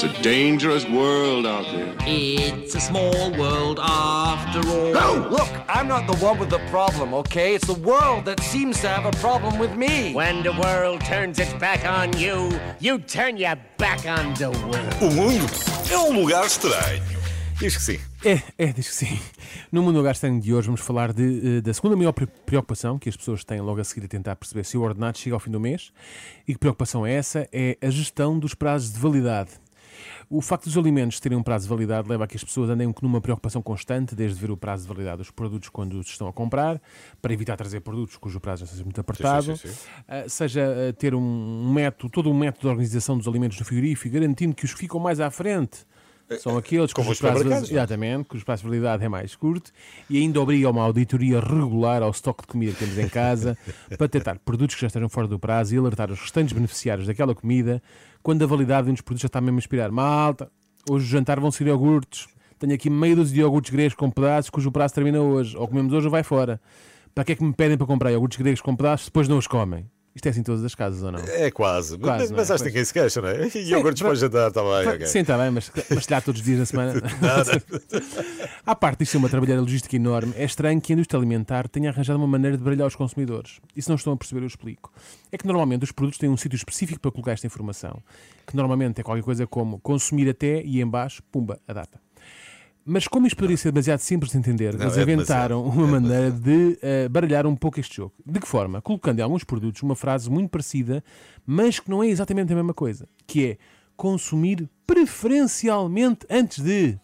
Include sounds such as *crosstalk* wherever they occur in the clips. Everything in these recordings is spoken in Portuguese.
It's a dangerous world out there. It's a small world after all. No! Look, I'm not the one with the problem, okay? It's the world that seems to have a problem with me. When the world turns its back on you, you turn your back on the world. O mundo é um lugar estranho. Diz que sim. É, é, diz que sim. No Mundo Lugar Estranho de hoje vamos falar de, eh, da segunda maior pre- preocupação que as pessoas têm logo a seguir a tentar perceber se o ordenado chega ao fim do mês. E que preocupação é essa? É a gestão dos prazos de validade. O facto dos alimentos terem um prazo de validade leva a que as pessoas andem numa preocupação constante, desde ver o prazo de validade dos produtos quando os estão a comprar, para evitar trazer produtos cujo prazo já seja muito apertado, sim, sim. ah, seja ah, ter um, um método, todo um método de organização dos alimentos no frigorífico, garantindo que os que ficam mais à frente são aqueles cujos os prazos, é? exatamente, cujo prazo de validade é mais curto e ainda obriga a uma auditoria regular ao estoque de comida que temos em casa *laughs* para detectar produtos que já estejam fora do prazo e alertar os restantes beneficiários daquela comida quando a validade de um dos produtos já está mesmo a expirar. Malta, hoje o jantar vão ser iogurtes. Tenho aqui meia dúzia de iogurtes gregos com pedaços cujo prazo termina hoje. Ou comemos hoje ou vai fora. Para que é que me pedem para comprar iogurtes gregos com pedaços depois não os comem? Isto é assim em todas as casas ou não? É quase. Quase, mas é? mas acho que ninguém se queixa, não é? E iogurtes para pronto. jantar, está bem. ok. Sim, está bem, mas, *laughs* mas se calhar todos os dias da semana. *laughs* À parte disto ser uma trabalhadora logística enorme, é estranho que a indústria alimentar tenha arranjado uma maneira de baralhar os consumidores. E se não estão a perceber, eu explico. É que normalmente os produtos têm um sítio específico para colocar esta informação, que normalmente é qualquer coisa como consumir até e em baixo, pumba, a data. Mas como isto poderia ser demasiado simples de entender, Não, eles é inventaram uma maneira de eh, baralhar um pouco este jogo. De que forma? Colocando em alguns produtos uma frase muito parecida, mas que não é exatamente a mesma coisa, que é consumir preferencialmente antes de.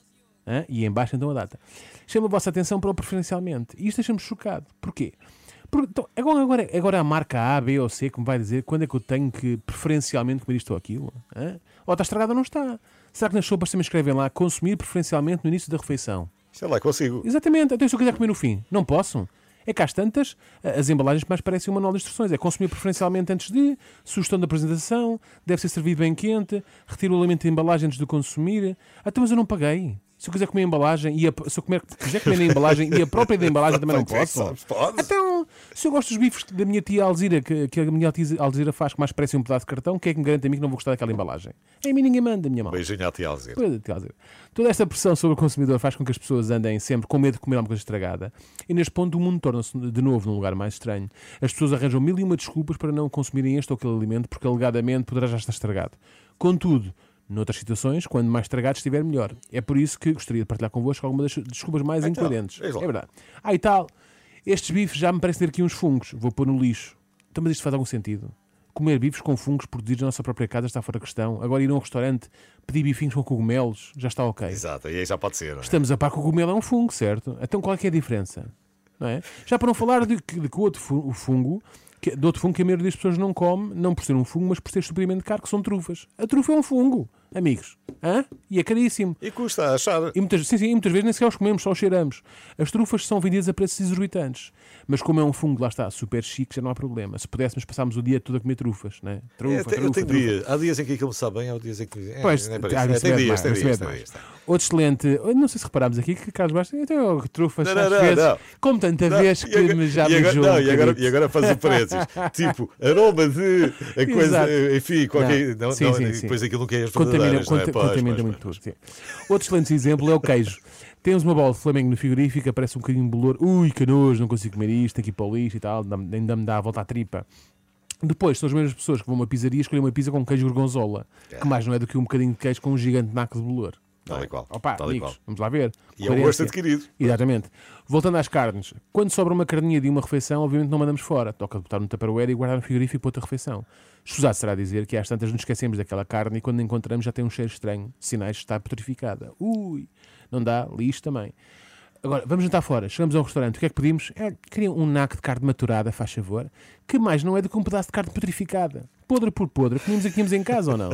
Hã? E em baixo então a data. Chama a vossa atenção para o preferencialmente. E isto deixa-me chocado. Porquê? Então, agora, agora, agora a marca A, B ou C que me vai dizer quando é que eu tenho que preferencialmente comer isto ou aquilo. Hã? Ou está estragado ou não está. Será que nas sopas também escrevem lá consumir preferencialmente no início da refeição? Sei lá, consigo. Exatamente. Então, se eu quiser comer no fim, não posso. É que às tantas, as embalagens mais parecem um manual de instruções. É consumir preferencialmente antes de, sugestão da apresentação, deve ser servido bem quente, retira o alimento da embalagem antes de consumir. Ah, então, mas eu não paguei. Se eu quiser comer a embalagem, e a- se eu comer, quiser comer na embalagem e a própria da embalagem também não *laughs* posso. Então, se eu gosto dos bifes da minha tia Alzira, que, que a minha tia Alzira faz, que mais parece um pedaço de cartão, quem é que me garante a mim que não vou gostar daquela embalagem? A mim ninguém manda, minha mão. Beijinho à tia Alzira. Pois, quer dizer, Toda esta pressão sobre o consumidor faz com que as pessoas andem sempre com medo de comer alguma coisa estragada. E neste ponto o mundo torna-se de novo num lugar mais estranho. As pessoas arranjam mil e uma desculpas para não consumirem este ou aquele alimento porque alegadamente poderá já estar estragado. Contudo, noutras situações, quando mais estragado estiver, melhor. É por isso que gostaria de partilhar convosco algumas das desculpas mais Então, incoerentes. É verdade. Ah, e tal, estes bifes já me parecem ter aqui uns fungos. Vou pôr no lixo. Então, mas isto faz algum sentido? Comer bifes com fungos produzidos na nossa própria casa está fora de questão. Agora ir a um restaurante pedir bifinhos com cogumelos já está ok. Exato, e aí já pode ser. é? Estamos a par que o cogumelo é um fungo, certo? Então qual é, que é a diferença? Não é? Já para não falar de que, de que o outro fungo, que, de outro fungo que a maioria das pessoas não come, não por ser um fungo, mas por ser estupidamente caro, que são trufas. A trufa é um fungo, amigos. Hã? E é caríssimo. E custa a achar. E muitas, sim, sim, e muitas vezes nem sequer os comemos, só os cheiramos. As trufas são vendidas a preços exorbitantes. Mas como é um fungo, lá está, super chique, já não há problema. Se pudéssemos, passávamos o dia todo a comer trufas, né? Trufa, É, tem, trufa, tem trufa. dias. Há dias em que aquilo me sabe bem, há dias em que. É, Pois, É, tem mais, tem dias, tem dias. Outro excelente, eu não sei se reparámos aqui que Carlos Bastos tem até trufas Não, não, não, vezes, não. como tanta Não, vez que agora- me já me agora, não, e agora, e agora faz aparências. *laughs* tipo, aroma de. A coisa, enfim, qualquer. Não, Sim, sim, e sim. depois aquilo não quer as Contamina, é? Pois, contamina pois, muito pois, tudo. Outro excelente exemplo é o queijo. Temos uma bola de Flamengo no frigorífico, parece um bocadinho de bolor. Ui, que nojo, não consigo comer isto, ir para o lixo e tal, ainda me dá a volta à tripa. Depois, são as mesmas pessoas que vão a uma pizzaria escolher uma pizza com queijo gorgonzola, que mais não é do que um bocadinho de queijo com um gigante naco de bolor. Tal e qual, Opa, tal amigos, qual. vamos lá ver. E é um gosto Coerência. adquirido. Exatamente. Voltando às carnes, quando sobra uma carninha de uma refeição, obviamente não mandamos fora. Toca botar no tupperware e guardar no frigorífico para outra refeição. Escusado será dizer que às tantas nos esquecemos daquela carne e quando a encontramos já tem um cheiro estranho, sinais de estar petrificada. Ui, não dá, lixo também. Agora, vamos jantar fora. Chegamos a um restaurante. O que é que pedimos? É, queria um naco de carne maturada, faz favor. Que mais não é do que um pedaço de carne petrificada. Podre por podre. Comíamos aqui em casa ou não?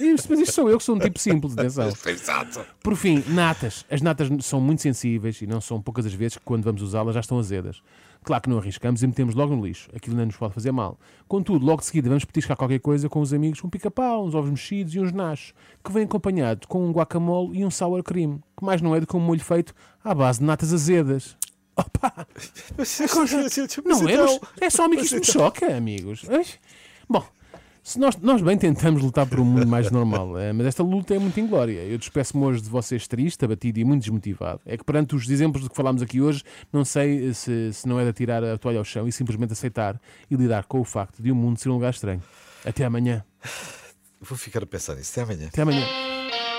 Isto, mas isto sou eu que sou um tipo simples, atenção. *laughs* Exato. Por fim, natas. As natas são muito sensíveis e não são poucas as vezes que quando vamos usá-las já estão azedas. Claro que não arriscamos e metemos logo no lixo. Aquilo não nos pode fazer mal. Contudo, logo de seguida vamos petiscar qualquer coisa com os amigos, um pica-pau, uns ovos mexidos e uns nachos, que vem acompanhado com um guacamole e um sour cream, que mais não é do que um molho feito à base de natas azedas. Opa! Mas, Não é, então- mas é só a mim que isto me choca, amigos. Bom, Se nós, nós bem tentamos lutar por um mundo mais normal, eh, mas esta luta é muito inglória. Eu despeço-me hoje de vocês triste, abatido e muito desmotivado. É que perante os exemplos do que falámos aqui hoje, não sei se, se não é de atirar a toalha ao chão e simplesmente aceitar e lidar com o facto de o mundo ser um lugar estranho. Até amanhã. Vou ficar a pensar nisso. Até amanhã. Até amanhã.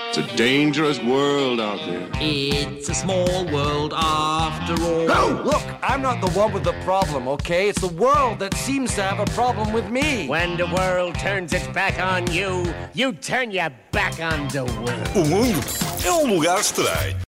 It's a dangerous world out there. It's a small world after all. No! Look, I'm not the one with the problem, okay? It's the world that seems to have a problem with me. When the world turns its back on you, you turn your back on the world. O mundo é um lugar estranho.